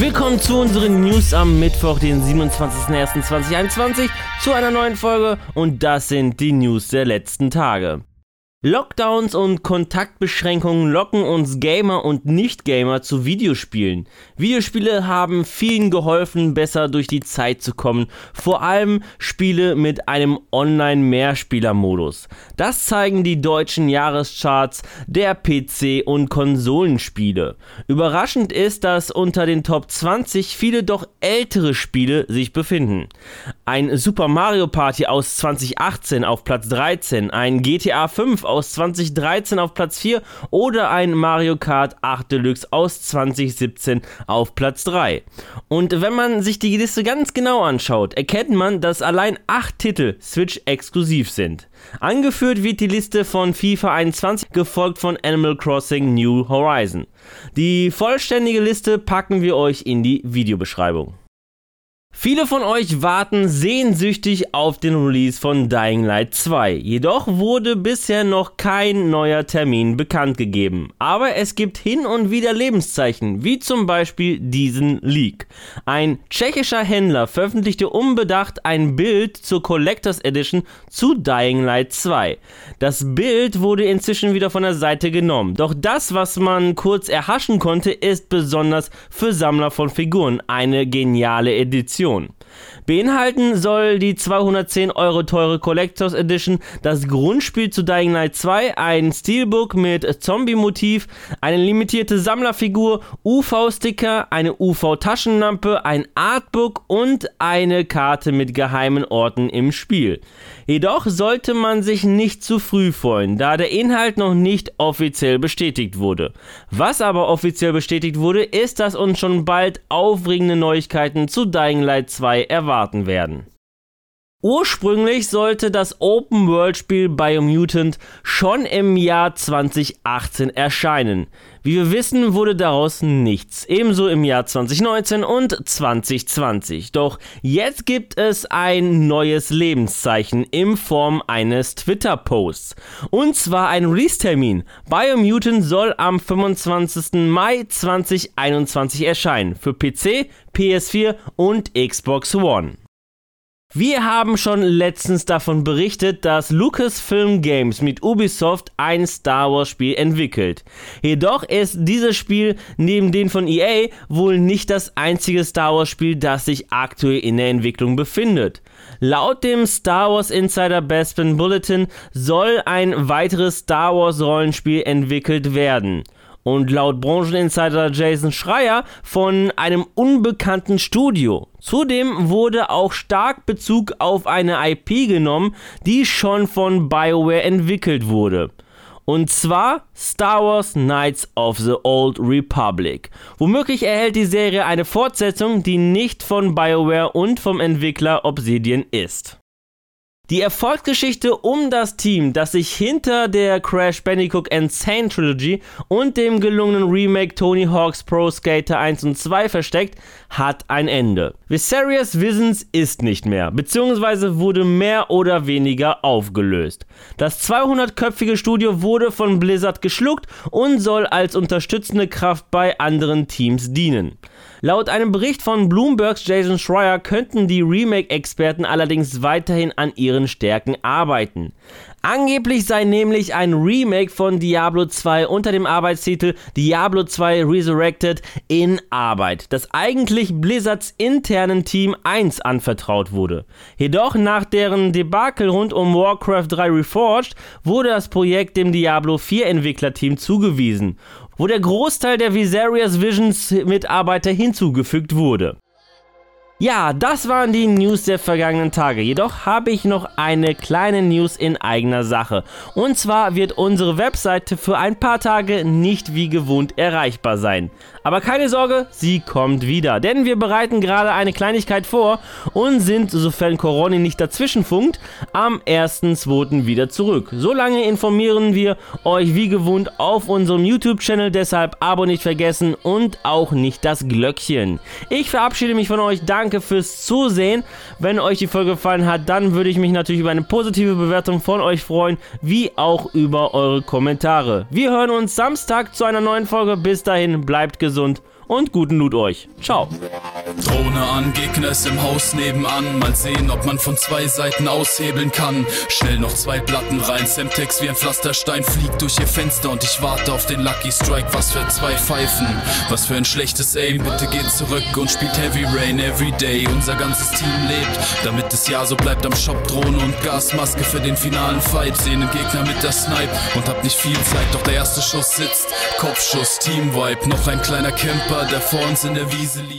Willkommen zu unseren News am Mittwoch, den 27.01.2021, zu einer neuen Folge und das sind die News der letzten Tage. Lockdowns und Kontaktbeschränkungen locken uns Gamer und Nicht-Gamer zu Videospielen. Videospiele haben vielen geholfen, besser durch die Zeit zu kommen, vor allem Spiele mit einem Online-Mehrspieler-Modus. Das zeigen die deutschen Jahrescharts der PC- und Konsolenspiele. Überraschend ist, dass unter den Top 20 viele doch ältere Spiele sich befinden. Ein Super Mario Party aus 2018 auf Platz 13, ein GTA 5 aus 2013 auf Platz 4 oder ein Mario Kart 8 Deluxe aus 2017 auf Platz 3. Und wenn man sich die Liste ganz genau anschaut, erkennt man, dass allein 8 Titel Switch exklusiv sind. Angeführt wird die Liste von FIFA 21, gefolgt von Animal Crossing New Horizon. Die vollständige Liste packen wir euch in die Videobeschreibung. Viele von euch warten sehnsüchtig auf den Release von Dying Light 2. Jedoch wurde bisher noch kein neuer Termin bekannt gegeben. Aber es gibt hin und wieder Lebenszeichen, wie zum Beispiel diesen Leak. Ein tschechischer Händler veröffentlichte unbedacht ein Bild zur Collectors Edition zu Dying Light 2. Das Bild wurde inzwischen wieder von der Seite genommen. Doch das, was man kurz erhaschen konnte, ist besonders für Sammler von Figuren eine geniale Edition. Edition. Beinhalten soll die 210 Euro teure Collectors Edition das Grundspiel zu Dying Light 2, ein Steelbook mit Zombie-Motiv, eine limitierte Sammlerfigur, UV-Sticker, eine UV-Taschenlampe, ein Artbook und eine Karte mit geheimen Orten im Spiel. Jedoch sollte man sich nicht zu früh freuen, da der Inhalt noch nicht offiziell bestätigt wurde. Was aber offiziell bestätigt wurde, ist, dass uns schon bald aufregende Neuigkeiten zu Dying Light 2 erwarten werden. Ursprünglich sollte das Open-World-Spiel Biomutant schon im Jahr 2018 erscheinen. Wie wir wissen, wurde daraus nichts. Ebenso im Jahr 2019 und 2020. Doch jetzt gibt es ein neues Lebenszeichen in Form eines Twitter-Posts. Und zwar ein Release-Termin. Biomutant soll am 25. Mai 2021 erscheinen. Für PC, PS4 und Xbox One. Wir haben schon letztens davon berichtet, dass Lucasfilm Games mit Ubisoft ein Star Wars Spiel entwickelt. Jedoch ist dieses Spiel neben den von EA wohl nicht das einzige Star Wars Spiel, das sich aktuell in der Entwicklung befindet. Laut dem Star Wars Insider Bespin Bulletin soll ein weiteres Star Wars Rollenspiel entwickelt werden und laut Brancheninsider Jason Schreier von einem unbekannten Studio. Zudem wurde auch stark Bezug auf eine IP genommen, die schon von BioWare entwickelt wurde. Und zwar Star Wars Knights of the Old Republic. Womöglich erhält die Serie eine Fortsetzung, die nicht von BioWare und vom Entwickler Obsidian ist. Die Erfolgsgeschichte um das Team, das sich hinter der Crash Bandicoot Insane Trilogy und dem gelungenen Remake Tony Hawk's Pro Skater 1 und 2 versteckt, hat ein Ende. Viserious Visions ist nicht mehr, beziehungsweise wurde mehr oder weniger aufgelöst. Das 200-köpfige Studio wurde von Blizzard geschluckt und soll als unterstützende Kraft bei anderen Teams dienen. Laut einem Bericht von Bloombergs Jason Schreier könnten die Remake-Experten allerdings weiterhin an ihren Stärken arbeiten. Angeblich sei nämlich ein Remake von Diablo 2 unter dem Arbeitstitel Diablo 2 Resurrected in Arbeit, das eigentlich Blizzards internen Team 1 anvertraut wurde. Jedoch nach deren Debakel rund um Warcraft 3 Reforged wurde das Projekt dem Diablo 4 Entwicklerteam zugewiesen wo der Großteil der Viserious Visions Mitarbeiter hinzugefügt wurde. Ja, das waren die News der vergangenen Tage. Jedoch habe ich noch eine kleine News in eigener Sache. Und zwar wird unsere Webseite für ein paar Tage nicht wie gewohnt erreichbar sein. Aber keine Sorge, sie kommt wieder. Denn wir bereiten gerade eine Kleinigkeit vor und sind, sofern Corona nicht dazwischenfunkt, am 1.2. wieder zurück. Solange informieren wir euch wie gewohnt auf unserem YouTube-Channel. Deshalb Abo nicht vergessen und auch nicht das Glöckchen. Ich verabschiede mich von euch. Danke danke fürs Zusehen. Wenn euch die Folge gefallen hat, dann würde ich mich natürlich über eine positive Bewertung von euch freuen, wie auch über eure Kommentare. Wir hören uns Samstag zu einer neuen Folge. Bis dahin, bleibt gesund und guten Loot euch. Ciao. Drohne an, Gegner ist im Haus nebenan. Mal sehen, ob man von zwei Seiten aushebeln kann. Schnell noch zwei Platten rein. Semtex wie ein Pflasterstein fliegt durch ihr Fenster und ich warte auf den Lucky Strike. Was für zwei Pfeifen, was für ein schlechtes Aim. Bitte geht zurück und spielt Heavy Rain everyday. Unser ganzes Team lebt, damit es ja so bleibt am Shop. Drohne und Gasmaske für den finalen Fight. Sehen den Gegner mit der Snipe und hab nicht viel Zeit, doch der erste Schuss sitzt. Kopfschuss, Team Vibe, noch ein kleiner Camper, der vor uns in der Wiese liegt.